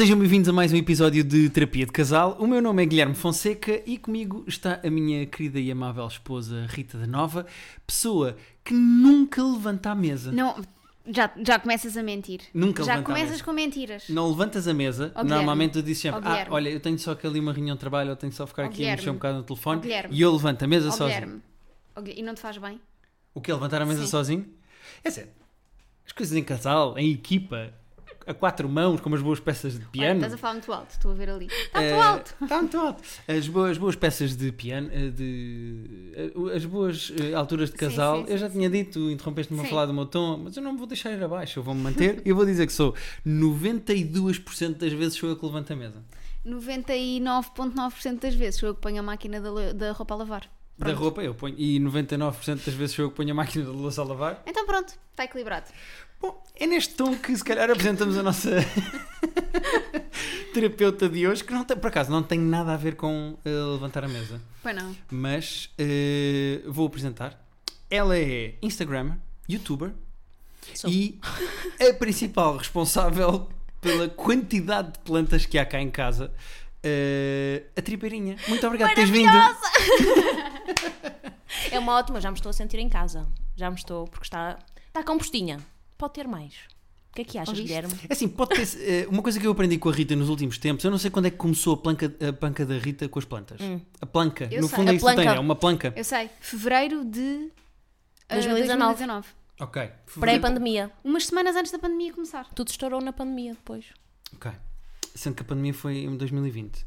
Sejam bem-vindos a mais um episódio de Terapia de Casal. O meu nome é Guilherme Fonseca e comigo está a minha querida e amável esposa Rita da Nova, pessoa que nunca levanta a mesa. Não, já, já começas a mentir. Nunca Já levanta a começas mesa. com mentiras. Não levantas a mesa, Ó, Guilherme. normalmente tu dizes sempre: Ó, Ah, Guilherme. olha, eu tenho só que ali uma reunião de trabalho, eu tenho só ficar Ó, aqui a Guilherme. mexer um bocado no telefone Ó, Guilherme. e eu levanto a mesa Ó, sozinho. Guilherme. Ó, Gui- E não te faz bem? O que é levantar a mesa Sim. sozinho? É sério. As coisas em casal, em equipa, a quatro mãos, como as boas peças de Olha, piano. estás a falar muito alto, estou a ver ali. Está Eh, muito alto. Está muito alto. As boas, boas peças de piano, eh, de, eh, as boas alturas de Sim, casal. sim, eu já sim, tinha dito, interrompeste-me a Sim. falar do meu tom, mas eu não me vou deixar ir abaixo, eu vou-me manter e eu vou dizer que sou 92% das vezes sou eu que levanto a mesa. 99,9% das vezes sou eu que ponho a máquina da, da roupa a lavar. Da Pronto. roupa eu ponho, e 99% das vezes sou eu que ponho a máquina de louça a lavar. Então pronto, está equilibrado. Bom, é neste tom que se calhar apresentamos a nossa terapeuta de hoje, que não tem, por acaso não tem nada a ver com eh, levantar a mesa. Pois não. mas eh, vou apresentar. Ela é Instagrammer, YouTuber Sou. e a principal responsável pela quantidade de plantas que há cá em casa. Eh, a tripeirinha. Muito obrigado por teres vindo. É uma ótima, já me estou a sentir em casa. Já me estou, porque está, está compostinha. Pode ter mais. O que é que achas, Ouviste? Guilherme? É Assim, pode ter, eh, uma coisa que eu aprendi com a Rita nos últimos tempos, eu não sei quando é que começou a, planca, a panca da Rita com as plantas. A planca, Eu no sei. fundo A é isso que tem, planca. é uma planca. Eu sei, fevereiro de eh, 2019. 2019. Ok. Pré-pandemia. Umas semanas antes da pandemia começar. Tudo estourou na pandemia depois. Ok. Sendo que a pandemia foi em 2020.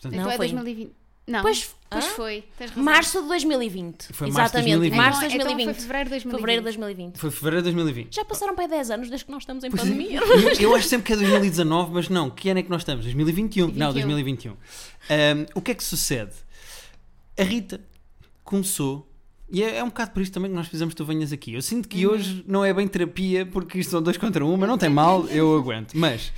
Portanto, Não, então é foi. 2020. Não, Pois- pois Hã? foi. Tens razão. Março de 2020. Foi março de Exatamente. 2020. Março de Então- então 2020. foi fevereiro de 2020. Fevereiro de 2020. Foi fevereiro de 2020. Já passaram para aí 10 anos desde que nós estamos em Pois é. pandemia. Eu, eu acho sempre que é 2019, mas não. Que ano é que nós estamos? 2021? Não, 2021. Ahm, o que é que sucede? A Rita começou, e é, é um bocado por isso também que nós fizemos Tu Venhas Aqui. Eu sinto que hoje não é bem terapia, porque isto são dois contra um, mas não tem mal, eu aguento. Mas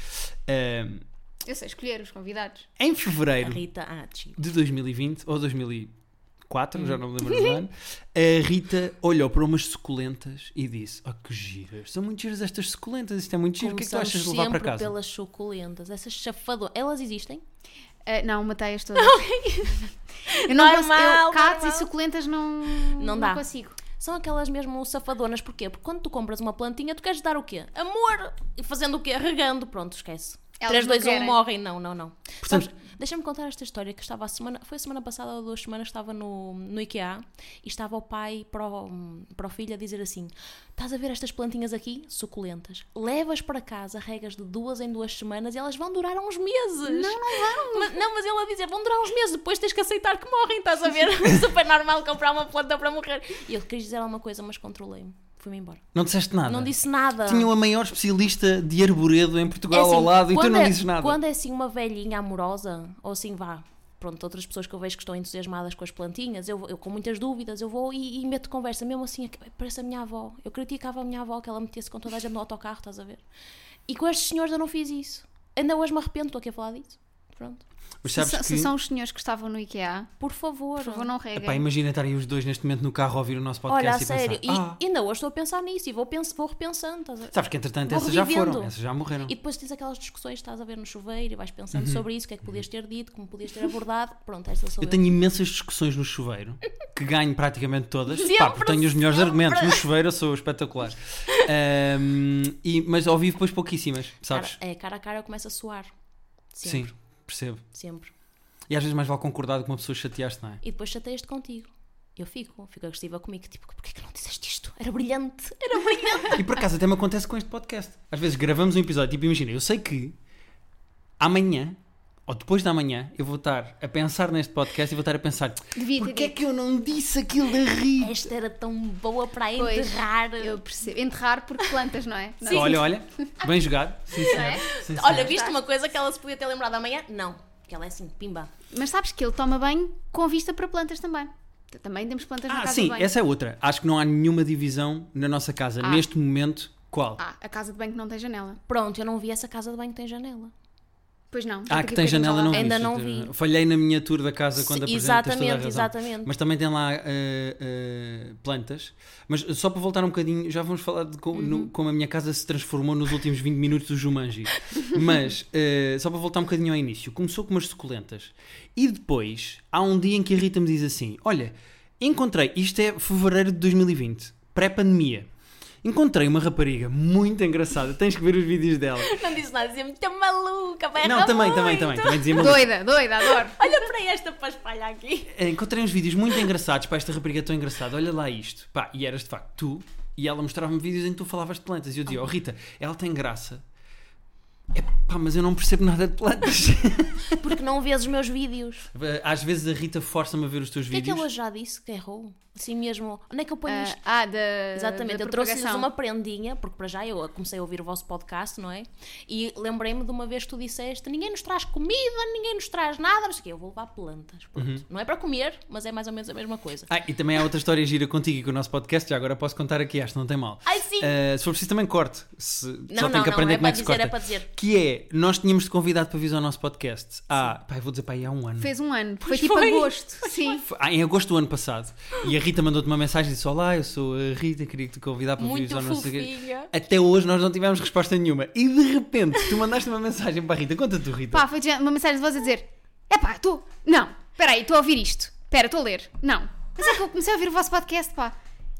ahm, Eu sei escolher os convidados. em fevereiro Rita, ah, de 2020, ou 2004, já não me lembro do ano, a Rita olhou para umas suculentas e disse: Oh, que giras, são muito giras estas suculentas, isto é muito giro, o que é que tu achas de levar para sempre casa? pelas suculentas. Essas chafadoras. Elas existem? Ah, não, matei-as todas. eu não Normal, consigo, eu, normal. e suculentas não, Não dá. consigo. São aquelas mesmo safadonas, porquê? Porque quando tu compras uma plantinha, tu queres dar o quê? Amor! E fazendo o quê? Regando, pronto, esquece. Elas 3, não 2, 1, querem. morrem. Não, não, não. Portanto- Sabes, deixa-me contar esta história que estava a semana, foi a semana passada ou duas semanas, estava no, no IKEA e estava o pai para o, para o filho a dizer assim: Estás a ver estas plantinhas aqui? Suculentas. Levas para casa, regas de duas em duas semanas e elas vão durar uns meses. Não, não vão. Mas, não, mas ele a dizer: Vão durar uns meses, depois tens que aceitar que morrem, estás a ver? Super normal comprar uma planta para morrer. E eu quis dizer alguma coisa, mas controlei-me. Fui-me embora. Não disseste nada? Não disse nada. Tinham a maior especialista de arboredo em É Portugal assim, ao lado e tu não é- dizes nada. Quando é assim uma velhinha amorosa, ou assim vá, pronto, outras pessoas que eu vejo que estão entusiasmadas com as plantinhas, eu, eu com muitas dúvidas, eu vou e, e meto conversa, mesmo assim, é parece a minha avó. Eu criticava a minha avó que ela metesse com toda a gente no autocarro, estás a ver? E com estes senhores eu não fiz isso. Ainda hoje me arrependo, estou aqui a falar disso. Pronto. Mas Se, sabes se que... são os senhores que estavam no IKEA, Por favor. por favor, não reguem. Epá, imagina estarem os dois neste momento no carro a ouvir o nosso podcast Olha, a e sério. pensar... E "Ah." ainda hoje estou a pensar nisso e vou, pens vou repensando, estás a? Sabes que entretanto Vou essas já revivendo. foram, essas já morreram. E depois tens aquelas discussões, estás a ver no chuveiro e vais pensando Uhum. sobre isso, o que é que podias ter dito, como podias ter abordado. Pronto, esta sou Eu eu. tenho imensas discussões no chuveiro, que ganho praticamente todas. Pá, Sempre, porque tenho os melhores sempre. argumentos. No chuveiro eu sou espetacular. Ahm, e, mas ao vivo depois pouquíssimas, sabes? Cara, é, cara a cara eu começo a suar. Sim, Sempre. Percebo. Sempre. E às vezes mais vale concordar que uma pessoa chateaste, não é? E depois chateias-te contigo. Eu fico, fico agressiva comigo. Tipo, porquê que não disseste isto? Era brilhante. Era brilhante. E por acaso até me acontece com este podcast. Às vezes gravamos um episódio, tipo, imagina, eu sei que amanhã, ou depois da manhã, eu vou estar a pensar neste podcast e vou estar a pensar Devia ter porquê é que eu não disse aquilo da Rita? Esta era tão boa para Pois, enterrar. Eu percebo. Enterrar porque plantas, não é? Não. Olha, olha, bem jogado. Sim, é? Sim, Olha, viste uma coisa que ela se podia ter lembrado amanhã? Não. Que ela é assim, pimba. Mas sabes que ele toma banho com vista para plantas também. Também temos plantas na Ah, casa sim, de banho. essa é outra. Acho que não há nenhuma divisão na nossa casa Ah. neste momento. Qual? Ah, a casa de banho que não tem janela. Pronto, eu não vi essa casa de banho que tem janela. Pois não. Ah, que tem janela, não. Ainda não vi. Falhei na minha tour da casa quando apresento, tens toda a exatamente, razão. exatamente. Mas também tem lá eh, eh, plantas. Mas só para voltar um bocadinho, já vamos falar de como, Uhum. no- como a minha casa se transformou nos últimos 20 minutos do Jumanji. Mas eh, só para voltar um bocadinho ao início, começou com umas suculentas. E depois há um dia em que a Rita me diz assim: Olha, encontrei, isto é fevereiro de 2020, pré-pandemia. Encontrei uma rapariga muito engraçada, tens que ver os vídeos dela. Não disse nada, dizia muito maluca, vai Não, também, também, muito. também, também dizia maluca. Doida, doida, adoro. Olha para esta paspalha aqui. Eh, Encontrei uns vídeos muito engraçados. Pá, esta rapariga é tão engraçada. Olha lá isto. Pá, e eras de facto tu. E ela mostrava-me vídeos em que tu falavas de plantas. E eu dizia, oh Rita, ela tem graça. É, pá, mas eu não percebo nada de plantas. Porque não vês os meus vídeos. Às vezes a Rita força-me a ver os teus O que é que vídeos. ela já disse que errou? Assim mesmo. Onde é que eu ponho Ah, isto? ah, da. Exatamente, da eu trouxe-lhes uma prendinha, porque para já eu comecei a ouvir o vosso podcast, não é? E lembrei-me de uma vez que tu disseste: ninguém nos traz comida, ninguém nos traz nada, não sei o quê. Eu vou levar plantas. Pronto. Uhum. Não é para comer, mas é mais ou menos a mesma coisa. Ah, e também há outra história gira contigo e com o nosso podcast. Já agora posso contar aqui, acho que não tem mal. Ai sim! Eh, se for preciso também corte. Se, não, só não, tenho que não, aprender é como é que se dizer, corta. é para dizer. Que é, nós tínhamos-te convidado para vir ao nosso podcast. Ah, pá, eu vou dizer, pá, aí há um ano. Fez um ano. Foi Pois tipo foi. agosto. Sim. Foi- ah, em agosto do ano passado. E a Rita mandou-te uma mensagem e disse: Olá, eu sou a Rita, queria te convidar para vir ao nosso. Até hoje nós não tivemos resposta nenhuma. E de repente tu mandaste uma mensagem para a Rita. Conta tu, Rita. Pá, foi uma mensagem de voz a dizer: Epá, estou. Não, espera aí, estou a ouvir isto. Espera, estou a ler. Não. Mas é que eu comecei a ouvir o vosso podcast, pá.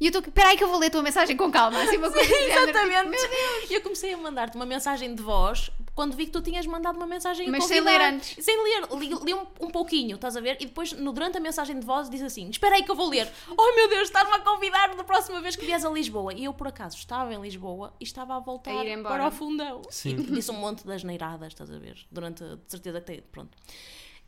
E eu estou. Espera aí que eu vou ler a tua mensagem com calma. Assim, uma coisa do género. Exatamente. Meu Deus. E eu comecei a mandar-te uma mensagem de voz quando vi que tu tinhas mandado uma mensagem Mas sem ler antes. Sem ler, li, li um, um pouquinho, estás a ver? E depois, no, durante a mensagem de voz, diz assim: Espera aí que eu vou ler. Oh meu Deus, estás-me a convidar da próxima vez que vies a Lisboa. E eu, por acaso, estava em Lisboa e estava a voltar A ir embora. para o fundão. Sim. E disse um monte das neiradas, estás a ver? Durante, de certeza que tem. Pronto.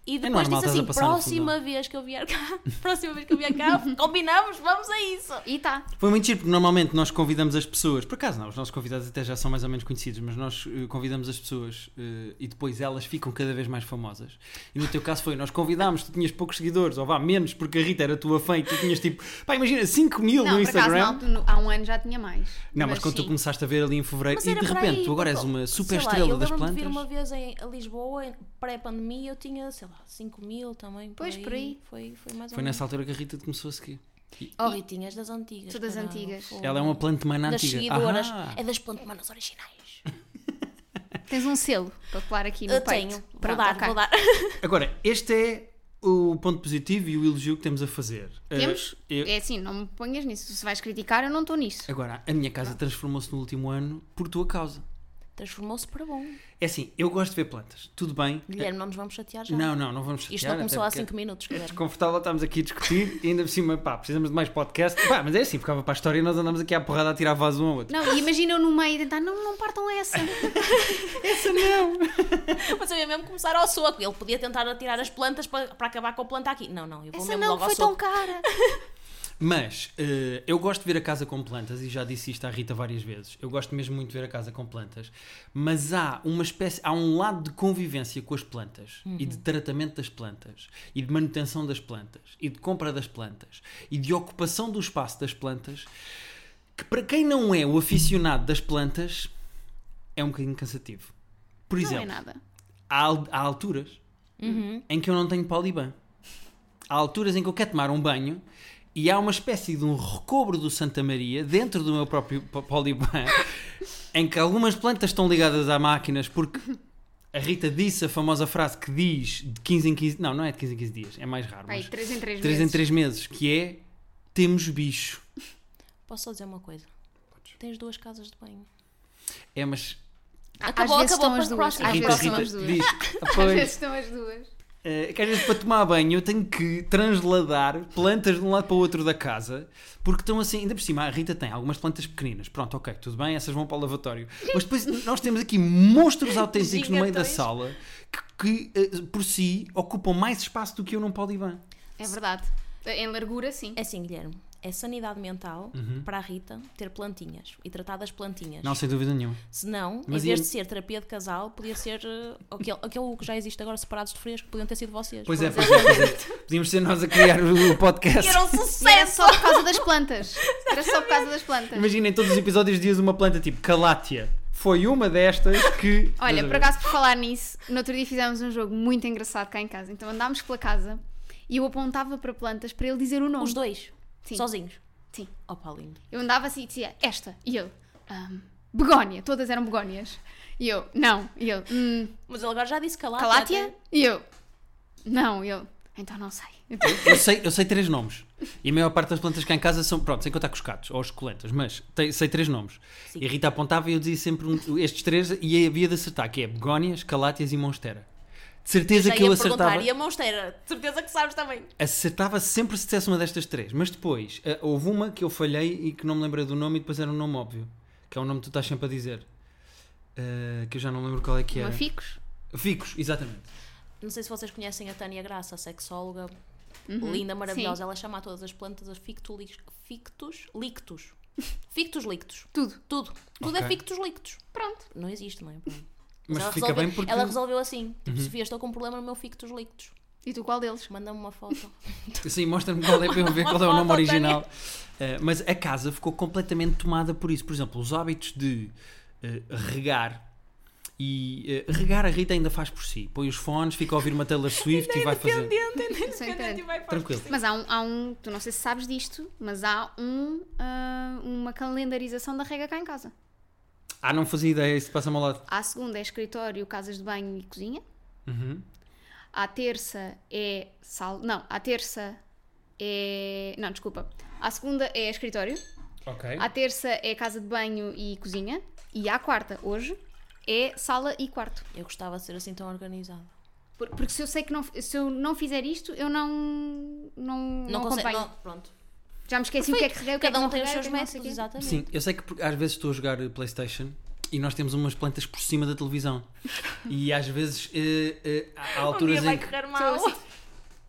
E É depois normal, estás disse assim: próxima vez que eu vier cá, próxima vez que eu vier cá, combinamos, vamos a isso. E tá. Foi muito giro, porque normalmente nós convidamos as pessoas, por acaso não, os nossos convidados até já são mais ou menos conhecidos, mas nós eh, convidamos as pessoas eh, e depois elas ficam cada vez mais famosas. E no teu caso foi, nós convidámos, tu tinhas poucos seguidores, ou vá, menos, porque a Rita era tua fã e tu tinhas tipo, pá, imagina, 5 mil Não, no por acaso, Instagram. altura, no- há um ano já tinha mais. Não, mas, quando tu sim. começaste a ver ali em fevereiro Mas e de repente aí, tu agora és uma super sei lá, estrela eu das lembro-me de plantas. vir uma vez em a Lisboa, em pré-pandemia, eu tinha, sei lá, 5 mil também. Por Pois, aí. por aí. Foi, foi mais ou Foi menos. nessa altura que a Rita começou a seguir. E- Oh, e tinhas das antigas. Sou das caralho, antigas. Ela é uma plantmana Das antiga. seguidoras. Ah. É das plantemanas originais. Tens um selo para colar aqui no Eu peito. tenho. Vou Pronto, dar, ok. vou dar. Agora, este é o ponto positivo e o elogio que temos a fazer. Eh, Temos? eu- É assim, não me ponhas nisso. Se vais criticar, eu não estou nisso. Agora, a minha casa transformou-se no último ano por tua causa. Transformou-se para bom. É assim, eu gosto de ver plantas. Tudo bem. Guilherme, não nos vamos chatear já. Não, não, não vamos Isto chatear, não começou há porque 5 minutos, É Guilherme. desconfortável, estamos aqui a discutir e ainda por cima, pá, precisamos de mais podcast. Pá, mas é assim, ficava para a história e nós andamos aqui à porrada a tirar vaso um ao outro. Não, e imagina eu no meio tentar, não, não partam essa. Essa não! Mas eu ia mesmo começar ao soco. Ele podia tentar atirar as plantas para, para acabar com a planta aqui. Não, não, eu vou Essa mesmo não, logo ao foi tão soco. cara. Mas eh, eu gosto de ver a casa com plantas e já disse isto à Rita várias vezes. Eu gosto mesmo muito de ver a casa com plantas, mas há uma espécie, há um lado de convivência com as plantas e de tratamento das plantas e de manutenção das plantas e de compra das plantas e de ocupação do espaço das plantas que para quem não é o aficionado das plantas é um bocadinho cansativo. Por Não é exemplo, nada. há, há alturas em que eu não tenho poliban. Há alturas em que eu quero tomar um banho e há uma espécie de um recobro do Santa Maria dentro do meu próprio po- poliban em que algumas plantas estão ligadas a máquinas porque a Rita disse a famosa frase que diz de 15 em 15 não, não é de 15 em 15 dias, é mais raro, Aí, mas 3 em 3 3 meses. em 3 meses, que é temos bicho. Posso só dizer uma coisa? Tens duas casas de banho. É, mas Acabou, vezes acabou. estão as para- duas. próxima, Às Rita, vezes Rita as duas. diz, Às "Pois, vezes estão as duas. Eh, que às vezes para tomar banho eu tenho que transladar plantas de um lado para o outro da casa porque estão assim, ainda por cima a Rita tem algumas plantas pequeninas, pronto, ok, tudo bem, essas vão para o lavatório, mas depois nós temos aqui monstros autênticos no meio da sala que, que, eh, por si ocupam mais espaço do que eu num polivan. É verdade. Em largura, sim. É assim, Guilherme. É sanidade mental para a Rita ter plantinhas e tratar das plantinhas. Não, sem dúvida nenhuma. Senão, Mas em vez e- de ser terapia de casal, podia ser uh, aquele, aquele que já existe agora, separados de fresco, podiam ter sido vocês. Pois é, pois é, pois é. Podíamos ser nós a criar o podcast. E era um E era sucesso! só por causa das plantas. Era só por causa das plantas. Imaginem todos os episódios dias uma planta tipo calátia. foi uma destas que. Olha, por acaso, por falar nisso, no outro dia fizemos um jogo muito engraçado cá em casa. Então andámos pela casa e eu apontava para plantas para ele dizer o nome. Os dois, Sim. sozinhos. Sim. Opa, lindo. Eu andava assim e dizia esta. E eu, "Ahm, begónia. Todas eram begónias. E eu, não. E eu, "Hum, Mas ele agora já disse calátia. calátia? até. E eu, não. E eu, então não sei. Eu sei, eu sei três nomes. E a maior parte das plantas cá em casa são, pronto, sem contar com os catos ou as colentas, mas tem- sei três nomes. Sim. E a Rita apontava e eu dizia sempre um- estes três e havia de acertar, que é begónias, calátias e monstera. De certeza que eu acertava. e a monsteira? De certeza que sabes também. Acertava sempre se dissesse uma destas três. Mas depois, eh, houve uma que eu falhei e que não me lembrei do nome e depois era um nome óbvio. Que é um nome que tu estás sempre a dizer. Eh, que eu já não lembro qual é que uma era. ficos. Ficos, exatamente. Não sei se vocês conhecem a Tânia Graça, a sexóloga. Uhum. Linda, maravilhosa. Ela chama a todas as plantas li- fictus lictus. Fictus lictus. Tudo. Tudo. Tudo é Ok. fictus lictus. Pronto. Não existe, não é? Pronto. Mas ela fica resolveu, bem porque. Ela resolveu assim. Tipo, Sofia, estou com um problema no meu fictus lictus. E tu qual deles? Manda-me uma foto. Sim, mostra-me qual é para eu ver qual é o nome original. Eh, mas a casa ficou completamente tomada por isso. Por exemplo, os hábitos de eh, regar. E eh, regar a Rita ainda faz por si. Põe os fones, fica a ouvir uma Taylor Swift e vai fazer. É independente. Tranquilo. Mas há um, há um, tu não sei se sabes disto, mas há um, ah, uma calendarização da rega cá em casa. Ah, não fazia ideia, isso passa-me ao lado. À segunda é escritório, casas de banho e cozinha. Uhum. À terça é sal. Não, à terça é. Não, desculpa. À segunda é escritório. Ok. À terça é casa de banho e cozinha. E à quarta, hoje, é sala e quarto. Eu gostava de ser assim tão organizada. Por- Porque se eu sei que não, se eu não fizer isto, eu não, não, não, Não, consegue. acompanho. Não, pronto. Já me esqueci o que é que reguei, o que é que Cada um tem os seus é métodos, exatamente. Sim, eu sei que às vezes estou a jogar Playstation e nós temos umas plantas por cima da televisão. E às vezes eh, eh, há, há Um alturas dia vai em, correr mal.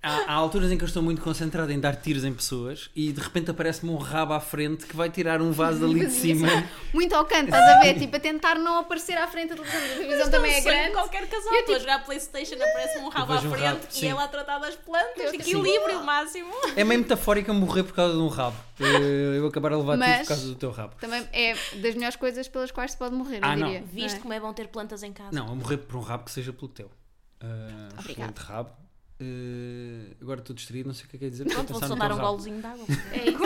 Há, há alturas em que eu estou muito concentrado em dar tiros em pessoas e de repente aparece-me um rabo à frente que vai tirar um vaso ali de cima. Muito ao canto, estás a ver? Tipo, a tentar não aparecer à frente da televisão. A televisão também é um grande. Qualquer casal. Eu, Estou a jogar Playstation, aparece-me um rabo à vejo um frente rabo, e ela a tratar das plantas. Eu- Equilíbrio máximo. É meio metafórica morrer por causa de um rabo. Eh, Eu acabar a levar tiros Mas- por causa do teu rabo. Também é das melhores coisas pelas quais se pode morrer, eu Ah, não. diria. Viste é? como é bom ter plantas em casa? Não, a morrer por um rabo que seja pelo teu. Uh, Obrigada. excelente rabo. Uh, agora estou distraído, não sei o que é que é dizer. Pronto, vou pensar só no dar teu um rabo. golezinho de água. É isso.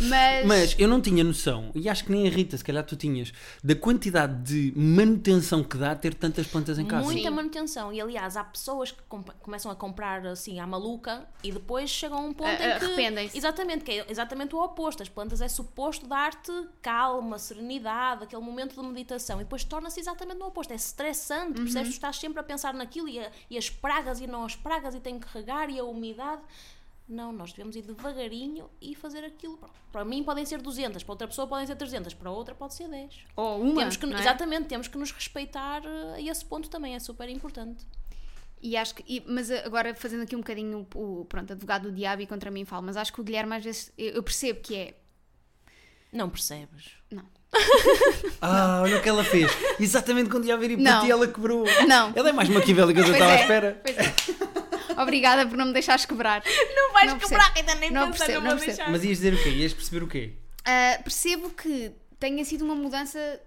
Mas, Mas eu não tinha noção, e acho que nem a Rita, se calhar tu tinhas, da quantidade de manutenção que dá ter tantas plantas em casa. Muita Sim. manutenção. E aliás, há pessoas que começam a comprar assim à maluca e depois chegam a um ponto A- em que. arrependem-se. Exatamente, que é exatamente o oposto. As plantas é suposto dar-te calma, serenidade, aquele momento de meditação. E depois torna-se exatamente no oposto. É estressante, Uhum. percebes? Tu estás sempre a pensar naquilo e, a- e as pragas e não as pragas e tem que regar e a umidade. Não, nós devemos ir devagarinho e fazer aquilo. Para mim podem ser 200, para outra pessoa podem ser 300, para outra pode ser 10. ou uma, Temos que, não é? Exatamente, temos que nos respeitar eh, a esse ponto também, é super importante. E acho que, e- mas agora fazendo aqui um bocadinho o, pronto, advogado do diabo e contra mim falo, mas acho que o Guilherme às vezes, eu percebo que é, Não percebes? Ah, olha o que ela fez. Exatamente quando ia vir e para Não. ti ela quebrou. Não. Ela é mais maquiavélica do que eu estava à é, espera. pois é. Obrigada por não me deixares quebrar. Não vais Não quebrar, ainda nem Não pensar, percebo, não não vou percebo. deixar. Mas ias dizer o quê? Ias perceber o quê? Ah, percebo que tenha sido uma mudança,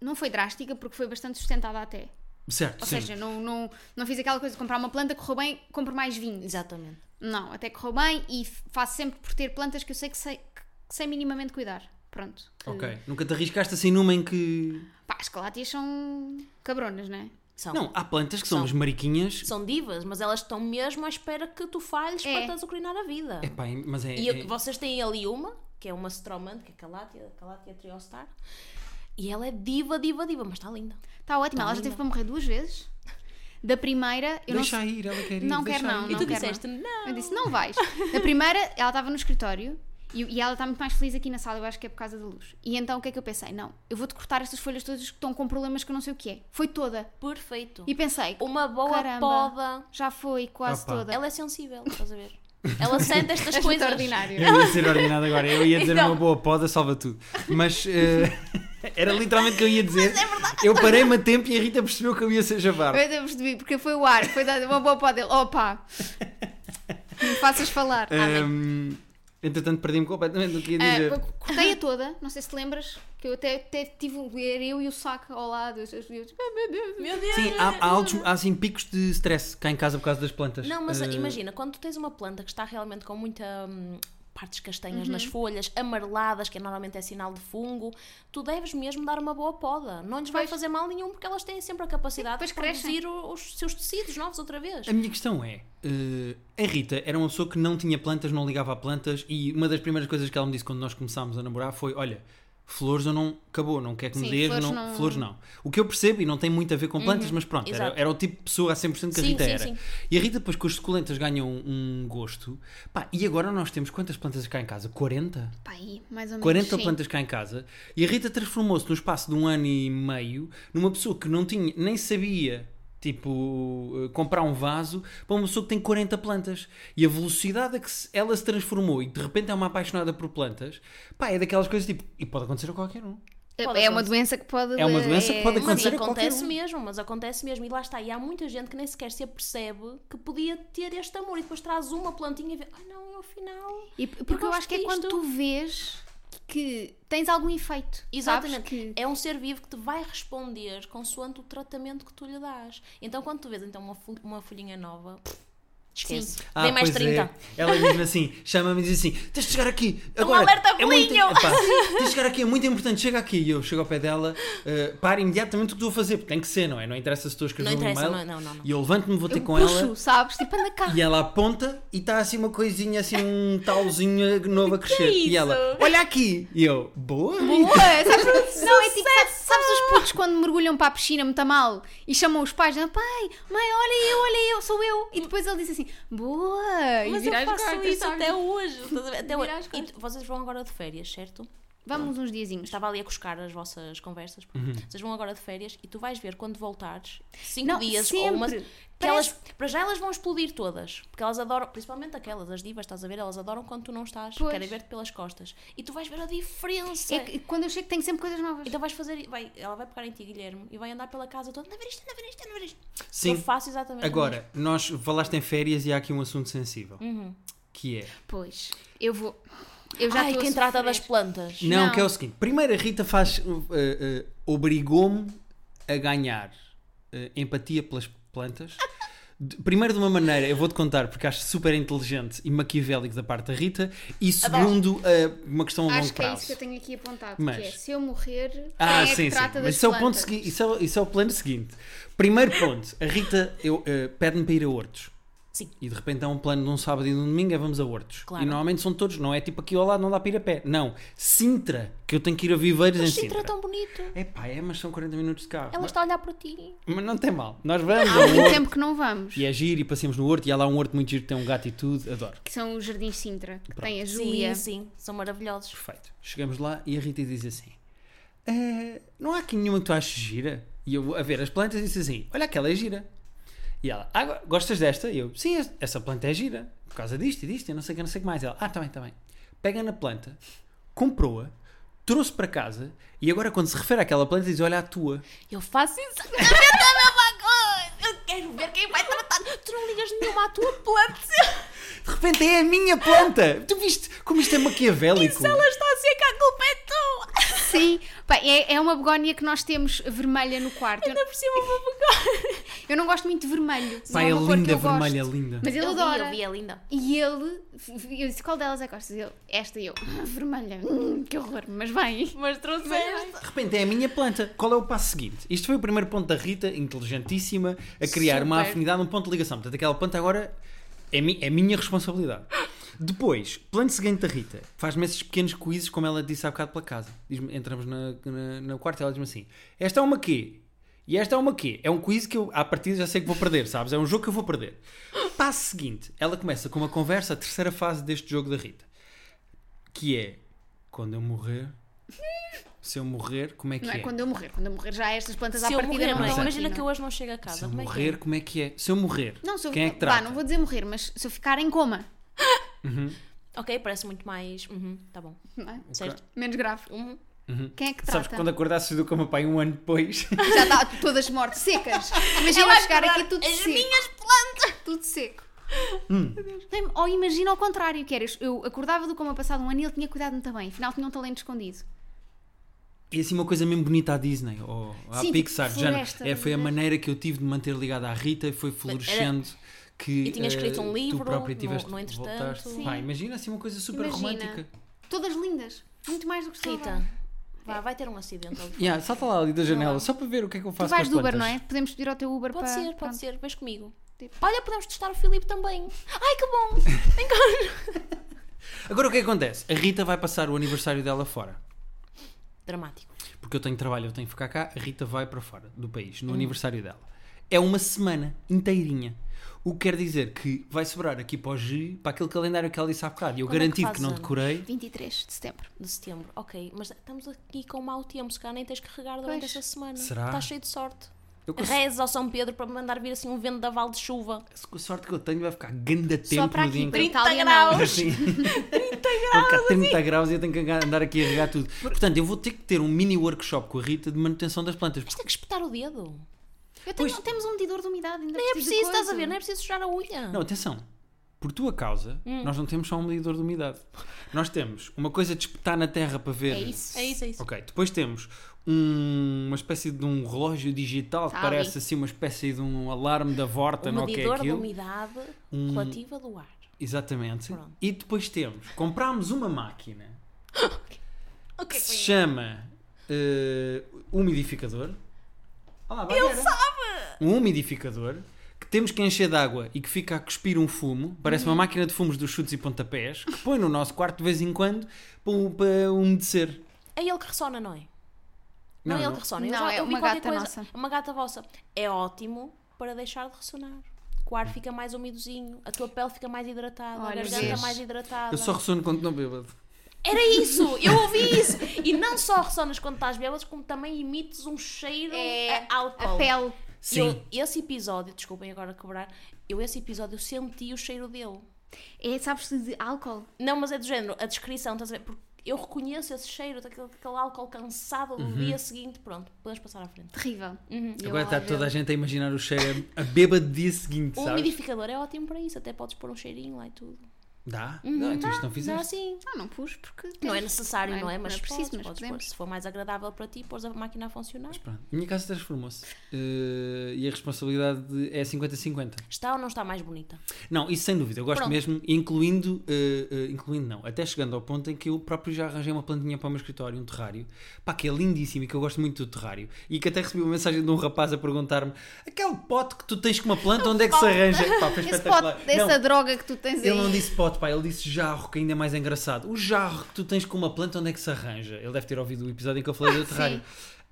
não foi drástica, porque foi bastante sustentada até. Certo, Ou sim. seja, não, não, não fiz aquela coisa de comprar uma planta, correu bem, compro mais 20. Exatamente. Não, até correu bem e faço sempre por ter plantas que eu sei que sei, que sei minimamente cuidar. Pronto. Que- Ok. Nunca te arriscaste assim numa em que. Pá, as calátias são cabronas, não é? São. Não, há plantas que são, São. umas mariquinhas. São divas, mas elas estão mesmo à espera que tu falhes É. para te azucrinar a vida. É pá, mas é. E é- vocês têm ali uma, que é uma stromante, que é a Calatia, Calatia Triostar. E ela é diva, diva, diva, mas está linda. Está ótima, Tá ela já linda. teve para morrer duas vezes. Da primeira, eu Deixa não ir, ela quer ir. Não quero não, ir. E não tu quero disseste, não. Eu disse, não vais. Na primeira, ela estava no escritório e, e ela está muito mais feliz aqui na sala, eu acho que é por causa da luz. E então o que é que eu pensei? Não, eu vou-te cortar estas folhas todas que estão com problemas que eu não sei o que é. Foi toda. Perfeito. E pensei, Uma boa Caramba. poda. já foi quase Opa. toda. Ela é sensível, estás a ver? Ela sente estas coisas. ordinário. Eu ia dizer ordenado agora, eu ia dizer Então. uma boa poda, salva tudo. Mas eh, era literalmente o que eu ia dizer. eu parei-me a tempo e a Rita percebeu que eu ia ser javar. Eu ainda percebi, porque foi o ar, foi dado uma boa pó dele. Opa! Não me faças falar. Ehm, Entretanto, perdi-me completamente do que ia Ah, dizer. Cortei-a toda, não sei se te lembras, que eu até, até tive era eu e o saco ao lado. Eu, eu, eu, meu Deus. Meu Deus! Sim, há, há, altos, há assim picos de stress cá em casa por causa das plantas. Não, mas Eh, imagina, quando tu tens uma planta que está realmente com muita hum, partes castanhas Uhum. nas folhas, amareladas, que normalmente é sinal de fungo, tu deves mesmo dar uma boa poda. Não lhes vai fazer mal nenhum, porque elas têm sempre a capacidade Depois de produzir o- os seus tecidos novos outra vez. A minha questão é: eh, a Rita era uma pessoa que não tinha plantas, não ligava a plantas, e uma das primeiras coisas que ela me disse quando nós começámos a namorar foi: Olha, flores eu não. Acabou, não quer que me dês, flores não, não- Uhum. flores não. O que eu percebo e não tem muito a ver com plantas, mas pronto, era, era o tipo de pessoa a 100% que a Sim, Rita sim, era. sim. E a Rita, depois com as suculentas, ganham um gosto. Pá, e agora nós temos quantas plantas cá em casa? 40? Pá, mais ou menos. 40 sim. plantas cá em casa e a Rita transformou-se no espaço de um ano e meio numa pessoa que não tinha, nem sabia tipo eh, comprar um vaso para uma pessoa que tem 40 plantas e a velocidade a que ela se transformou e de repente é uma apaixonada por plantas pá, é daquelas coisas tipo e pode acontecer a qualquer um É, Pode é uma acontecer. doença que pode. É uma doença que pode Mas acontecer e a qualquer acontece um. mesmo, mas acontece mesmo. E lá está. E há muita gente que nem sequer se apercebe que podia ter este amor. E depois traz uma plantinha e vê, ai não, eu afinal. E porque eu, gosto acho que é quando tu vês que tens algum efeito. Exatamente. Que... É um ser vivo que te vai responder consoante o tratamento que tu lhe dás. Então quando tu vês então uma, fol- uma folhinha nova, esquece. Sim. Dei mais pois 30. é. ela diz assim chama-me e diz assim tens de chegar aqui agora alerta, é muito, bolinho! epá, tens de chegar aqui é muito importante chega aqui e eu chego ao pé dela uh, para imediatamente o que estou a fazer porque tem que ser não é não interessa se estou a escrever Não um interessa, e-mail não, não, não. e eu levanto-me vou ter Eu com puxo, ela sabes? Tipo, anda cá. E ela aponta e está assim uma coisinha, assim um talzinho novo a crescer. E isso? ela, olha aqui! E eu, boa! Boa, sabes? Não, é tipo, sabes, sabes os putos quando mergulham para a piscina muito mal e chamam os pais, pai, mãe, olha eu, olha eu, sou eu. E depois ele diz assim, boa. e Mas vira eu faço isso até hoje. Até hoje. E vocês vão agora de férias, certo? Vamos uns diazinhos. Estava ali a cuscar as vossas conversas. Uhum. Vocês vão agora de férias e tu vais ver quando voltares, cinco Não, dias sempre. ou umas. Que Parece- elas, para já elas vão explodir todas. Porque elas adoram, principalmente aquelas, as divas, estás a ver? Elas adoram quando tu não estás. Pois. Querem ver-te pelas costas. E tu vais ver a diferença. É que quando eu chego tenho sempre coisas novas. Então vais fazer. Vai, ela vai pegar em ti, Guilherme, e vai andar pela casa toda. Anda a ver isto, anda a ver isto, anda a ver isto. Sim. Eu faço exatamente. Agora, nós falaste em férias e há aqui um assunto sensível. Uhum. Que é. Pois, eu vou. Eu já Ai, quem trata das plantas. Não, Não. que é o seguinte: primeiro a Rita faz. uh, uh, obrigou-me a ganhar uh, empatia pelas plantas. De- Primeiro, de uma maneira, eu vou-te contar porque acho super inteligente e maquiavélico da parte da Rita, e segundo, uh, uma questão a longo Acho que é isso que eu tenho aqui apontado. Mas- Que é, se eu morrer, Ah, quem é sim, que sim. trata Mas das isso é, o ponto plantas? segui- isso, é, isso é o plano seguinte. Primeiro ponto, a Rita eu, eh, pede-me para ir a Hortos. Sim. E de repente é um plano de um sábado e de um domingo, é vamos a Hortos. Claro. E normalmente são todos, não é tipo aqui ao lado, não dá para ir a pé. Não, Sintra, que eu tenho que ir a Viveiros Mas em Sintra é Sintra. tão bonito. É pá, é, mas são 40 minutos de carro. Ela mas, está a olhar para ti. mas não tem mal. Nós vamos Há muito tempo que não vamos. e é giro e passemos no Horto e há lá um Horto muito giro que tem um gato e tudo, adoro. Que são os Jardins Sintra. Que Pronto. tem a Júlia. Sim, sim, são maravilhosos. Perfeito. Chegamos lá e a Rita diz assim: "Eh, Não há aqui nenhuma que tu aches gira? E eu, a ver as plantas, disse assim: Olha, aquela é gira. E ela: ah, go- Gostas desta? E eu: Sim, es- essa planta é gira. Por causa disto e disto, e não sei o que, não sei o que mais. E ela: Ah, tá bem, tá bem. Pega na planta, comprou-a, trouxe para casa e agora, quando se refere àquela planta, diz: Olha, a tua. Eu faço exatamente a mesma coisa. Eu quero ver quem vai tratar. Tu não ligas nenhuma à tua planta. De repente é a minha planta! Tu viste como isto é maquiavélico? Se ela está seca, a culpa é tua. Sim. Pá, é, é uma begónia que nós temos vermelha no quarto. Ainda por cima vou pegar. Eu não gosto muito de vermelho. Pá, é uma cor que linda, eu gosto. vermelha, linda. Mas ele Eu vi, adora. eu vi, é linda. E ele, eu disse qual delas é que gostas? Ele, esta e eu, "Ah, vermelha, Hum, que horror, mas bem. Mas trouxeste. De repente é a minha planta. Qual é o passo seguinte? Isto foi o primeiro ponto da Rita, inteligentíssima, a criar uma Super. afinidade, um ponto de ligação. Portanto, aquela planta agora é, mi- é minha responsabilidade. Depois, plano seguinte da Rita, faz-me esses pequenos quizzes, como ela disse há bocado pela casa. Entramos na, na, no quarto e ela diz-me assim: Esta é uma quê? E esta é uma quê? É um quiz que eu, à partida, já sei que vou perder, sabes? É um jogo que eu vou perder. Passo seguinte, ela começa com uma conversa, a terceira fase deste jogo da Rita, que é: Quando eu morrer, se eu morrer, como é que Não é é? quando eu morrer, quando eu morrer já estas plantas à Se eu partida morrer, não mas estão imagina aqui, que não. eu hoje não chego a casa. Se eu como é que morrer, é? como é que é? Se eu morrer, Não, se eu, quem é que vá, trata? não vou dizer morrer, mas se eu ficar em coma, Ok, parece muito mais. Uhum, tá bom. é? Certo. menos grave. Uhum. Quem é que Sabes trata? quando acordasses do cama pai um ano depois? Já está todas mortas, secas. Imagina Ela chegar aqui tudo as seco. minhas plantas. Tudo seco. Lembra- Ou imagina ao contrário, que era, eu acordava do coma passado um ano e ele tinha cuidado muito bem, afinal tinha um talento escondido. E assim uma coisa mesmo bonita à Disney ou à Sim, tipo Pixar. floresta, é, foi a né? maneira que eu tive de manter ligada à Rita e foi florescendo. Que, E tinha escrito um eh, livro tu própria no- tiveste no de entretanto. Pá, imagina assim uma coisa super Imagina. romântica. Todas lindas, muito mais do que estava. Vá, vai ter um acidente. Yeah, salta lá ali da janela, só para ver o que é que eu Tu faço vais com do Uber, não é? Podemos pedir ao teu Uber Pode para. ser, pode pronto. ser, vens comigo. Tipo- Olha, podemos testar o Filipe também. Ai, que bom! Cá. Agora o que é que acontece? A Rita vai passar o aniversário dela fora. Dramático. Porque eu tenho trabalho, eu tenho que ficar cá. A Rita vai para fora do país, Hum. no aniversário dela. É uma semana inteirinha. O que quer dizer que vai sobrar aqui para o G, para aquele calendário que ela disse há bocado. E eu Quando é que garanti que, não anos? decorei. 23 de setembro. De setembro, ok. Mas estamos aqui com mau tempo, se calhar nem tens que regar durante Pois. esta semana. Será? Estás cheio de sorte. Eu com, Reza ao São Pedro para me mandar vir assim um vendaval de chuva. com a sorte que eu tenho, vai ficar ganda tempo Só para no dia em para que. Itália 30 não. graus. Assim. 30 graus! Vou ficar 30 graus e eu tenho que andar aqui a regar tudo. Portanto, eu vou ter que ter um mini workshop com a Rita de manutenção das plantas. Mas tem que espetar o dedo. Eu tenho, Pois. temos um medidor de umidade, ainda Nem é preciso estás a ver? Nem é preciso sujar a unha. Não, atenção. Por tua causa, Hum. nós não temos só um medidor de umidade. Nós temos uma coisa de espetar na terra para ver. É isso. É isso, é isso. Ok, depois temos um- uma espécie de um relógio digital que Tá parece assim uma espécie de um alarme da Vorta, O não é o que é medidor de aquilo. umidade Um- relativa do ar. Exatamente. Pronto. E depois temos, comprámos uma máquina O que se chama eh, umidificador. Olá, Ele sabe! Um umidificador que temos que encher de água e que fica a cuspir um fumo, parece Uhum. uma máquina de fumos dos chutes e pontapés, que põe no nosso quarto de vez em quando para, para umedecer. É ele que ressona, não é? Não, é ele que ressona. Eu Não, já é uma qualquer gata coisa. nossa. Uma gata vossa. É ótimo para deixar de ressonar. O ar fica mais umidozinho, a tua pele fica mais hidratada, Olha, a garganta vês? mais hidratada. Eu só ressono quando não bêbado. Era isso! Eu ouvi isso! E não só ressonas quando estás bêbado, como também emites um cheiro É a álcool. a pele. E Eu, esse episódio, desculpem agora cobrar, eu esse episódio eu senti o cheiro dele. É, sabes-te de álcool? Não, mas é do género, a descrição, estás a ver? Porque eu reconheço esse cheiro daquele, daquele álcool cansado do dia seguinte. Pronto, podemos passar à frente. Terrível. Eu, Uhum. Agora está toda a gente a imaginar o cheiro a bêbado do dia seguinte, O sabes? umidificador é ótimo para isso, até podes pôr um cheirinho lá e tudo. Dá? não, então isto não Dá fizeste. assim. Ah, não pus porque. Não é necessário, Não é- não é? não Mas é preciso, podes, mas podes. Se for mais agradável para ti, pôs a máquina a funcionar. Mas pronto, a minha casa transformou-se. Eh, e a responsabilidade de- é 50-50. Está ou não está mais bonita? Não, isso sem dúvida. Eu gosto Pronto. mesmo, incluindo, eh, eh, incluindo não, até chegando ao ponto em que eu próprio já arranjei uma plantinha para o meu escritório, um terrário, pá, que é lindíssimo e que eu gosto muito do terrário. E que até recebi uma mensagem de um rapaz a perguntar-me: aquele pote que tu tens com uma planta, onde é que se arranja? Pá, foi Esse espetacular. pote dessa Não, droga que tu tens ele aí. não disse pote, pá, ele disse jarro, que ainda é mais engraçado. O jarro que tu tens com uma planta, onde é que se arranja? Ele deve ter ouvido o episódio em que eu falei do terrário.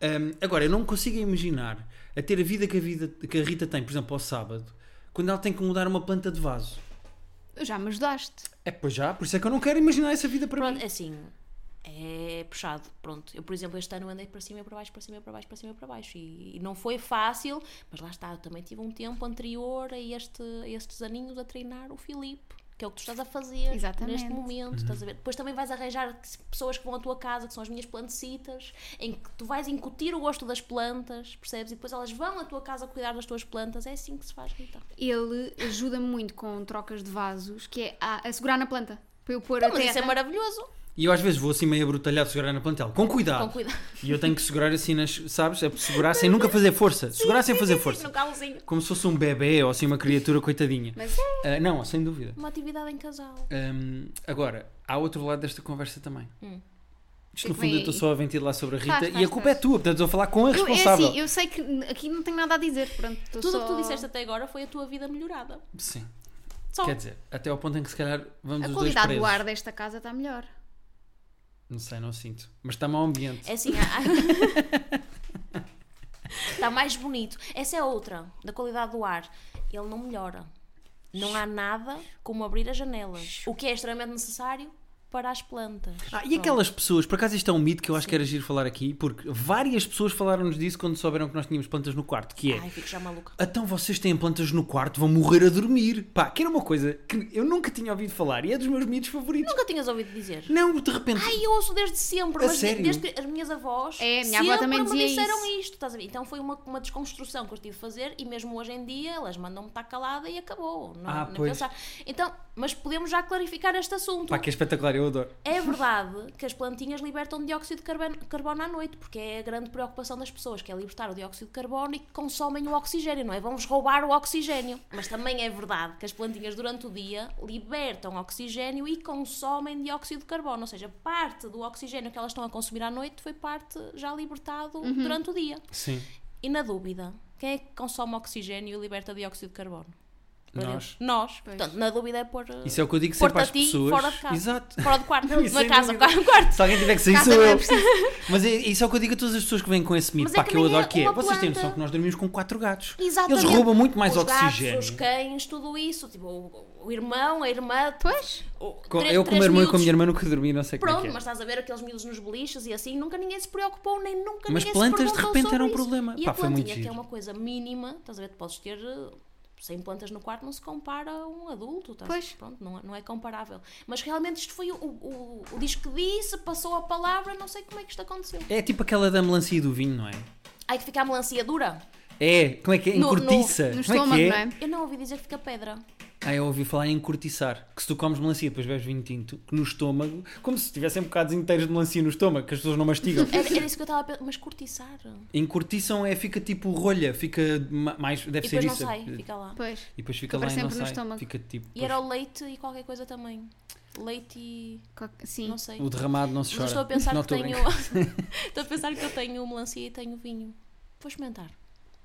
Um, agora, eu não consigo imaginar a ter a vida que a, vida que a Rita tem, por exemplo, ao sábado, quando ela tem que mudar uma planta de vaso. Já me ajudaste. É, pois já, por isso é que eu não quero imaginar essa vida para Pronto, mim. assim, é puxado. Pronto, eu, por exemplo, este ano andei para cima e para baixo, para cima e para baixo, para cima e para baixo. E, e não foi fácil, mas lá está, eu também tive um tempo anterior a, este, a estes aninhos a treinar o Filipe. Que é o que tu estás a fazer Exatamente. neste momento, estás a ver? Depois também vais arranjar pessoas que vão à tua casa, que são as minhas plantecitas, em que tu vais incutir o gosto das plantas, percebes? E depois elas vão à tua casa cuidar das tuas plantas. É assim que se faz, Rita. Ele ajuda-me muito com trocas de vasos, que é a, a segurar na planta. Para eu pôr Então, a mas terra. isso é maravilhoso. E eu às vezes vou assim meio abrutalhado segurar na planta, ela, com cuidado. Com cuidado. E eu tenho que segurar assim nas, sabes? É segurar sem nunca fazer força. Segurar sem fazer força. No calozinho. Como se fosse um bebê ou assim uma criatura coitadinha. Mas é. Ah, não, sem dúvida. Uma atividade em casal. Hum, agora, há outro lado desta conversa também. Hum. Isto no fundo eu estou só a ventilar sobre a Rita Faz, e a culpa é faz. tua, portanto estou a falar com a Eu, é responsável. assim, eu sei que aqui não tenho nada a dizer. Pronto, Tudo o só... que tu disseste até agora foi a tua vida melhorada. Sim. Só. Quer dizer, até ao ponto em que se calhar vamos A os dois qualidade do ar desta casa está melhor. Não sei, não sinto. Mas está mau ambiente. É assim. Está mais bonito. Essa é outra, da qualidade do ar. Ele não melhora. Não há nada como abrir as janelas. O que é extremamente necessário? Para as plantas. Ah, e aquelas pessoas, por acaso isto é um mito que eu acho que era giro falar aqui, porque várias pessoas falaram-nos disso quando souberam que nós tínhamos plantas no quarto, que é... Ai, fico já maluca. Então vocês têm plantas no quarto, vão morrer a dormir. Pá, que era uma coisa que eu nunca tinha ouvido falar e é dos meus mitos favoritos. Nunca tinhas ouvido dizer? Não, de repente. Ai, eu ouço desde sempre, A mas sério? desde que as minhas avós É, minha avó sempre também me dizia disseram isso. isto, estás a ver? Então foi uma, uma desconstrução que eu tive de fazer e mesmo hoje em dia elas mandam-me estar calada e acabou. Não, Ah, nem pois. pensar. Então, mas podemos já clarificar este assunto. Pá, que é espetacular, eu adoro. É verdade que as plantinhas libertam dióxido de carbono, carbono à noite, porque é a grande preocupação das pessoas, que é libertar o dióxido de carbono e que consomem o oxigênio, não é? Vamos roubar o oxigênio. Mas também é verdade que as plantinhas durante o dia libertam oxigênio e consomem dióxido de carbono, ou seja, parte do oxigênio que elas estão a consumir à noite foi parte já libertado durante o dia. Sim. E na dúvida, quem é que consome oxigênio e liberta dióxido de carbono? Nós. Nós. Portanto, na dúvida é pôr. Isso é o que eu digo sempre às pessoas. fora de casa. Exato. Fora do quarto. Não, na casa, dúvida. no quarto. Se alguém tiver que sair, sou eu. é. Mas é, isso é o que eu digo a todas as pessoas que vêm com esse mito. Mas é Pá, que que eu adoro é que é. uma Vocês têm planta. noção que nós dormimos com quatro gatos. Exatamente. Eles roubam muito mais os oxigênio. Gatos, os cães, tudo isso. Tipo, o, o irmão, a irmã. Pois. o- Com- três- eu com o meu irmão e com a minha irmã nunca dormi, não sei como é Pronto, que é. mas estás a ver aqueles miúdos nos beliches e assim, nunca ninguém se preocupou, nem nunca Mas ninguém plantas, se de perguntou repente, sobre eram um problema. E Pá, a foi muito plantinha, que é uma coisa mínima, estás a ver, tu podes ter eh, 100 plantas no quarto, não se compara a um adulto, estás Pois. Pronto, não, é- não é comparável. Mas realmente isto foi o, o, o diz que disse, passou a palavra, não sei como é que isto aconteceu. É tipo aquela da melancia e do vinho, não é? Ai, que fica a melancia dura. É, como é que é? Em No- no- cortiça. No como estômago, é que não é? é? Eu não ouvi dizer que fica pedra. Ah, eu ouvi falar em cortiçar. Que se tu comes melancia e depois bebes vinho tinto, que no estômago, como se tivessem bocados inteiros de melancia no estômago, que as pessoas não mastigam. Era, era isso que eu estava a pensar. Mas cortiçar. Encurtiçam é, fica tipo rolha, fica ma- mais. Deve E ser depois não isso. sai, fica lá. Pois. E depois fica Fica lá e não sai. estômago. Fica tipo. E era o leite e qualquer coisa também. Leite e. Sim. não sei. O derramado não se Mas chora. eu estou a pensar não que tenho. estou a pensar que eu tenho melancia e tenho vinho. Vou experimentar.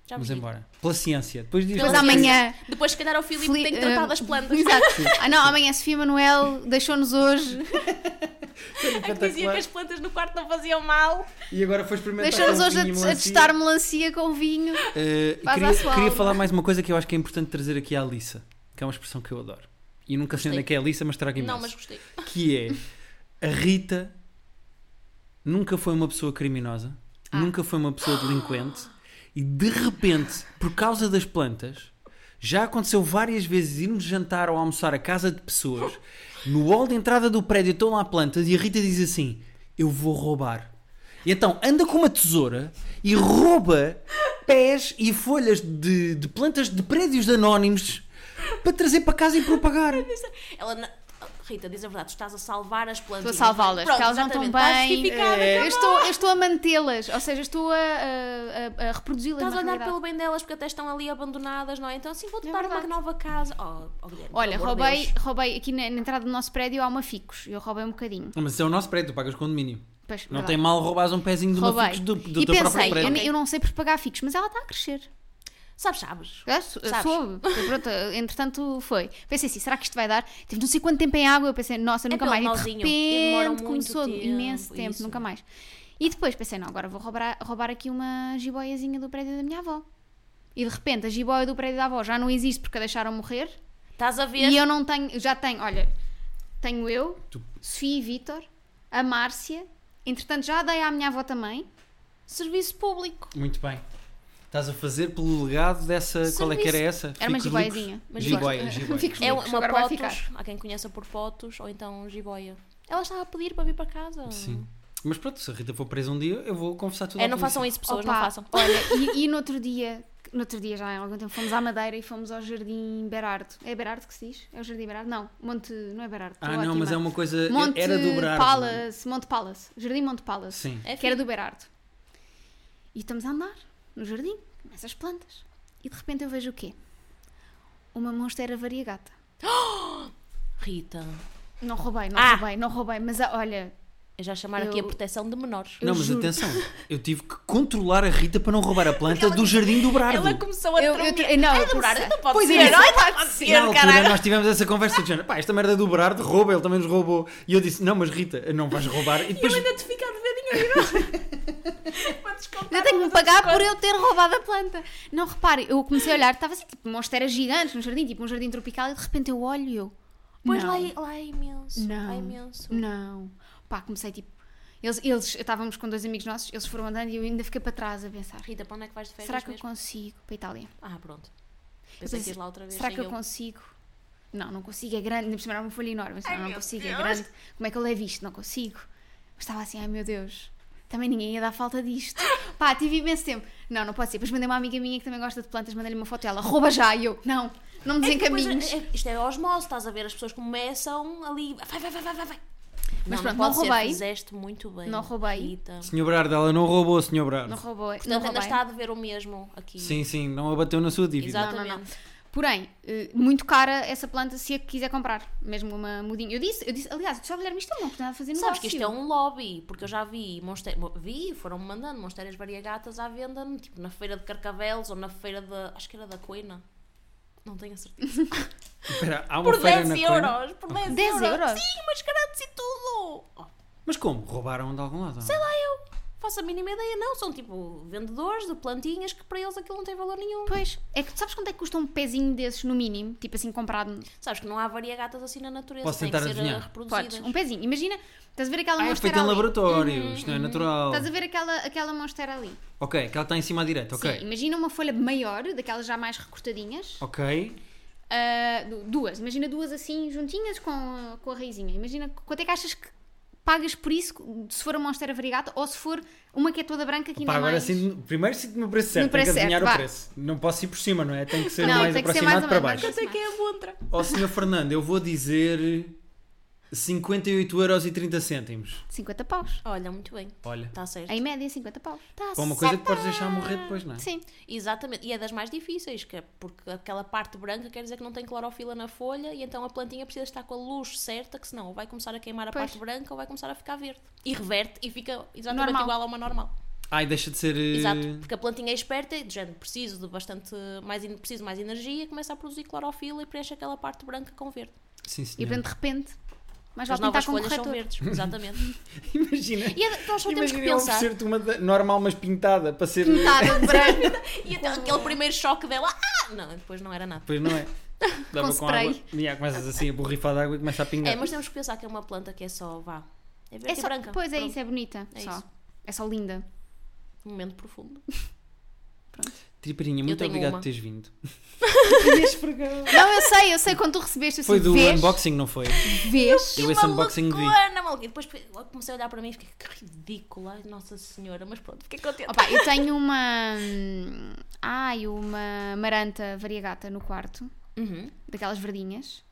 Já Vamos digo. embora. Pela ciência. Depois diz Pela Depois amanhã. Depois, se calhar, o Filipe Fili- tem que tratar eh, das plantas. Exato. Ah não, amanhã Sofia Manuel deixou-nos hoje. É que dizia que as plantas no quarto não faziam mal. E agora foi experimentar. Deixou-nos hoje a, vinho a melancia. testar melancia com vinho. Uh, Faz queria, queria falar mais uma coisa que eu acho que é importante trazer aqui à Lissa, que é uma expressão que eu adoro. E nunca sei onde é que é a Lissa, mas trago imenso. Não, mas gostei. Que é a Rita nunca foi uma pessoa criminosa, Ah. nunca foi uma pessoa delinquente e de repente, por causa das plantas, já aconteceu várias vezes irmos jantar ou almoçar a casa de pessoas, no hall de entrada do prédio estão lá plantas e a Rita diz assim: Eu vou roubar. E então anda com uma tesoura e rouba pés e folhas de, de plantas de prédios anónimos para trazer para casa e propagar. Ela. Rita, diz a verdade, tu estás a salvar as plantas. Estou a salvá-las, porque elas não estão bem. Eh, eu, estou, eu estou a mantê-las, ou seja, estou a, a- a- reproduzi-las. Estás a olhar pelo bem delas porque até estão ali abandonadas, não é? Então assim, vou-te É dar uma verdade. nova casa. Oh, oh, Olha, roubei, Deus. roubei aqui na, na entrada do nosso prédio há uma ficos. Eu roubei um bocadinho. Mas isso é o nosso prédio, tu pagas condomínio. Pois, Não verdade. tem mal roubares um pezinho de uma Roubei. fix do, do e teu pensei, próprio eu, prédio. ne- eu não sei propagar ficos, mas ela está a crescer. Sabes, sabes. Eu sou- Sabes? soube. Pronto, entretanto foi. Pensei assim, será que isto vai dar? Tive não sei quanto tempo em água. Eu pensei, nossa, É nunca pelo mais. E de repente muito começou tempo, imenso tempo, isso. nunca mais. E depois pensei, não, agora vou roubar, roubar aqui uma jiboiazinha do prédio da minha avó. E de repente a jiboia do prédio da avó já não existe porque a deixaram morrer. Estás a ver? E eu não tenho, já tenho, olha, tenho eu, Tu- Sofia e Vítor, a Márcia. Entretanto, já dei à minha avó também. Serviço público. Muito bem. Estás a fazer pelo legado dessa. Qual é que era essa? Era uma jiboiazinha. Jiboia, É uma potos, há quem conheça por potos, ou então jiboia. Ela estava a pedir para vir para casa. Sim. Mas pronto, se a Rita for presa um dia, eu vou confessar tudo É, não façam isso, pessoas, Opa, não façam. Olha, e, e no outro dia, no outro dia já há algum tempo, fomos à Madeira e fomos ao Jardim Berardo. É Berardo que se diz? É o Jardim Berardo? Não, Monte, não é Berardo. Ah, não, mas é uma coisa. Monte era do Berardo. Palace, Monte Palace. Jardim Monte Palace. Sim. É que era do Berardo. E estamos a andar no jardim, nessas plantas. E de repente eu vejo o quê? Uma monstera variegata. Rita, Não roubei, não Ah! roubei, não roubei, mas ah, olha, é já chamar aqui a Eu- proteção de menores. Eu Não, mas juro. atenção, eu tive que controlar a Rita para não roubar a planta do jardim do Berardo. Ela começou a Eu- eu tre- não, eu demorar, comecei- então pode Pois ser. é, Ai, pode ser, Na altura caralho. nós tivemos essa conversa de género, pá, esta merda é do Berardo, rouba, ele também nos roubou. E eu disse, não, mas Rita, não vais roubar. E depois, Eu ainda te fico a dever dinheiro. Eu tenho que me pagar por eu ter roubado a planta. Não, repare, eu comecei a olhar, estava assim, tipo, monsteras gigantes no jardim, tipo um jardim tropical, e de repente eu olho e eu, Pois Não. lá, é- lá é imenso. Não. Lá é imenso. Não. Pá, comecei tipo. Eles, eles estávamos com dois amigos nossos, eles foram andando e eu ainda fiquei para trás a pensar. Rita, para onde é que vais de férias Será que eu mesmo? consigo? Para a Itália. Ah, pronto. Eu Pensei que lá outra vez. Será que eu eu. consigo? Não, não consigo, é grande. Cima era uma folha enorme. Não, Ai, não meu consigo, é Deus. grande. Como é que eu levo isto? Não consigo. Mas estava assim, ai meu Deus. Também ninguém ia dar falta disto. Pá, tive imenso tempo. Não, não pode ser. Depois mandei uma amiga minha que também gosta de plantas, mandei-lhe uma foto dela. Rouba já! E eu, não, não me É desencaminhos. é- é- isto é osmose, estás a ver? As pessoas começam ali. Vai, vai, vai, vai, vai. Mas não, pronto, não, não roubei. Fizeste muito bem. Não roubei. Rita. Senhor Brardo, ela não roubou, senhor Brardo. Não roubou. Portanto, não ainda roubei. está a dever o mesmo aqui. Sim, sim, não abateu na sua dívida. Exato. Não, não, não. Exatamente. Porém, eh, muito cara essa planta se a quiser comprar. Mesmo uma mudinha. Eu disse, eu disse aliás, ao Guilherme, isto é uma oportunidade de fazer negócio. Sabes que isto é um lobby, porque eu já vi, vi, foram-me mandando monstérias variegatas à venda, tipo na feira de Carcavelos ou na feira de. acho que era da Coina. Não tenho a certeza. Espera, há uma Por feira 10 na euros! Por 10, 10 euros? Sim, mas grátis e tudo! Mas como? Roubaram de algum lado? sei lá, eu faço a mínima ideia, não. São tipo vendedores de plantinhas que para eles aquilo não tem valor nenhum. Pois, é que sabes quanto é que custa um pezinho desses no mínimo? Tipo assim, comprado. Sabes que não há variegatas assim na natureza, Posso têm que ser adivinhar? eh, reproduzidas. Podes, um pezinho. Imagina, estás a ver aquela Ah, é monstera feito em ali. laboratório, isto não é natural. Estás a ver aquela, aquela monstera ali. Ok, que ela está em cima à direita, ok. Sim, imagina uma folha maior, daquelas já mais recortadinhas. Ok. Ah, du- duas, imagina duas assim juntinhas com, a- com a raizinha. Imagina quanto é que achas que pagas por isso, se for a monstera variegata ou se for uma que é toda branca que ainda Pá, agora mais... primeiro sinto-me o preço certo, tenho que adivinhar o preço. Não posso ir por cima, não é? Tem que ser Não, mais tem que ser mais aproximado para baixo. Quanto é que é a montra? Ó Sr. Fernando, eu vou dizer 58,30€. 50 paus. Olha, muito bem. Olha, Está certo. Em média, 50 paus. Tá é uma coisa que podes deixar morrer depois, não é? Sim. Exatamente, e é das mais difíceis, que é porque aquela parte branca quer dizer que não tem clorofila na folha e então a plantinha precisa estar com a luz certa, que senão ou vai começar a queimar a Pois. parte branca ou vai começar a ficar verde. E reverte e fica exatamente Normal. igual a uma normal. Ai, deixa de ser. eh, Exato, porque a plantinha é esperta e de género, preciso de bastante mais, preciso de mais energia, começa a produzir clorofila e preenche aquela parte branca com verde. Sim, E senhor. portanto, de repente, mais As novas com folhas são corretor. verdes, exatamente. Imagina. E é- nós só temos que pensar. oferecer-te uma normal, mas pintada, para ser. Pintada de branco. E então aquele primeiro choque dela, ah! Não, depois não era nada. Pois não é? Dava com, spray. água. E aí começas assim a borrifar de água e começa a pingar. É, mas temos que pensar que é uma planta que é só, vá, é verde É e só, branca. pois é Pronto. isso, é bonita. É só. isso. É só linda. Um momento profundo. Triparinha, muito obrigado uma. por teres vindo. Não, eu sei, eu sei quando tu recebeste assim, Foi do vês, unboxing, não foi? vês. Eu esse unboxing vi. E depois eu comecei a olhar para mim e fiquei, que ridícula, ai, Nossa Senhora, mas pronto, fiquei contente. Opa, eu tenho uma. hum, Ai, uma maranta variegata no quarto, Uhum. daquelas verdinhas,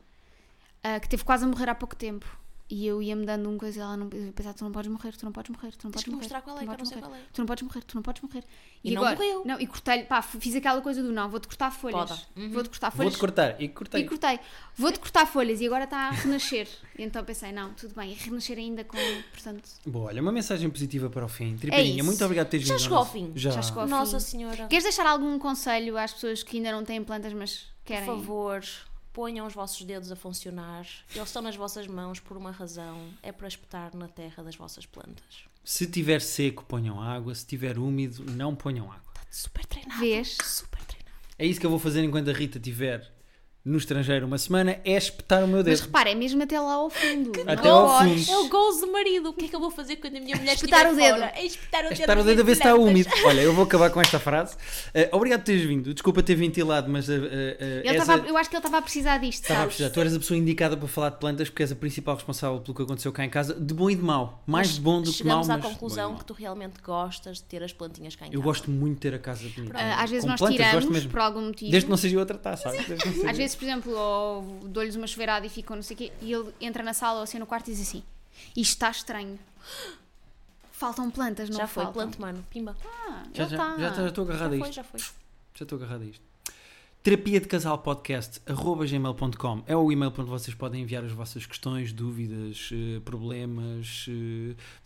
ah, que teve quase a morrer há pouco tempo. E eu ia-me dando um coisa e ela não. Eu pensava, tu não podes morrer, tu não podes morrer, tu não podes que morrer. mostrar qual é, tu não podes sei morrer, é. Tu não podes morrer, tu não podes morrer. E não agora, morreu. Não, e cortei pá, fiz aquela coisa do não, vou-te cortar folhas. Uhum. Vou-te cortar folhas. Vou-te cortar. E cortei. E cortei. Vou-te cortar folhas e agora está a renascer. E então pensei, não, tudo bem, e renascer ainda com. Portanto, Boa, olha, uma mensagem positiva para o fim. Triparinha, É muito obrigado por teres Já vindo. chegou ao fim? Já. Já chegou ao fim. Nossa Senhora, queres deixar algum conselho às pessoas que ainda não têm plantas, mas por querem? favor, ponham os vossos dedos a funcionar. Eles estão nas vossas mãos por uma razão. É para espetar na terra das vossas plantas. Se tiver seco, ponham água. Se tiver úmido, não ponham água. Está super treinado. Vês? Super treinado. É isso que eu vou fazer enquanto a Rita estiver no estrangeiro uma semana, é espetar o meu Mas dedo. repara, é mesmo até lá ao fundo. Até Não ao fundo. É o gozo de marido. O que é que eu vou fazer quando a minha mulher Espetar estiver o dedo. fora? É espetar o É dedo. espetar o dedo a ver se está úmido. Olha, eu vou acabar com esta frase. Eh, obrigado por teres vindo. Desculpa ter ventilado, mas uh, uh, uh, Ele és tava- a- eu acho que ele estava a precisar disto, Estava a sabes? precisar. Tu eras a pessoa indicada para falar de plantas porque és a principal responsável pelo que aconteceu cá em casa, de bom e de mau. Mais de bom do que mau, Chegamos à mas conclusão que tu realmente gostas de ter as plantinhas cá em Eu casa. gosto muito de ter a casa bonita. Ah, às vezes Com nós tiramos por algum motivo. Desde que não seja outra taça, sabe? Desde que não seja- Às vezes, por exemplo, ou dou-lhes uma chuveirada e ficam não sei o quê, e ele entra na sala ou assim no quarto e diz assim: Isto está estranho. Faltam plantas, não Já foi, faltam. plante, mano. Pimba. Ah, Já, já, tá. já, já estou agarrado a Já foi, isto. já foi. Já estou agarrado a isto. Terapia de Casal Podcast arroba gmail.com é o e-mail para onde vocês podem enviar as vossas questões, dúvidas, eh, problemas,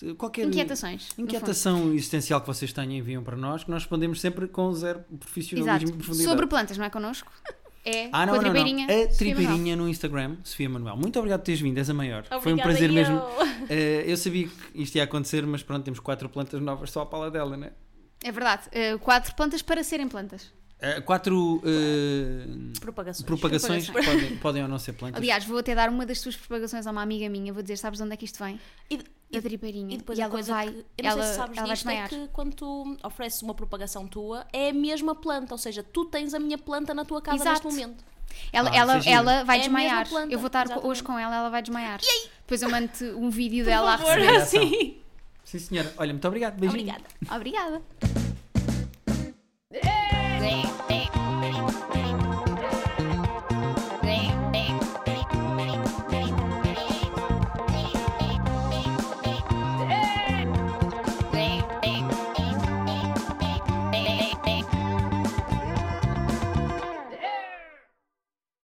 eh, qualquer Inquietações. inquietação existencial que vocês tenham enviam para nós, que nós respondemos sempre com zero profissionalismo Exato. e profundidade. Sobre plantas, não é connosco? É Ah, não, com a não, não. tripeirinha. A Sofia Manuel. tripeirinha no Instagram, Sofia Manuel. Muito obrigado por teres vindo, és a maior. Foi um Obrigada, prazer eu. mesmo. Eh, eu sabia que isto ia acontecer, mas pronto, temos quatro plantas novas só à pala dela, né? É verdade. eh, quatro plantas para serem plantas. Eh, quatro eh, Propagações. propagações, Propagações. Podem, podem ou não ser plantas. Aliás, vou até dar uma das tuas propagações a uma amiga minha. Vou dizer, sabes de onde é que isto vem? E, Da e, tripeirinha. e depois e a ela coisa vai, que, eu não ela, sei se sabes ela vai disto, é desmaiar. que quando tu ofereces uma propagação tua, é a mesma planta, ou seja, tu tens a minha planta na tua casa Exato. neste momento. Ela, Ah, ela, é ela vai É a desmaiar. Eu vou estar exatamente. hoje com ela, ela vai desmaiar. Depois eu mando um vídeo dela a Por favor, receber. receber. assim. Sim, senhora. Olha, muito obrigado. Beijinho. Obrigada. Obrigada.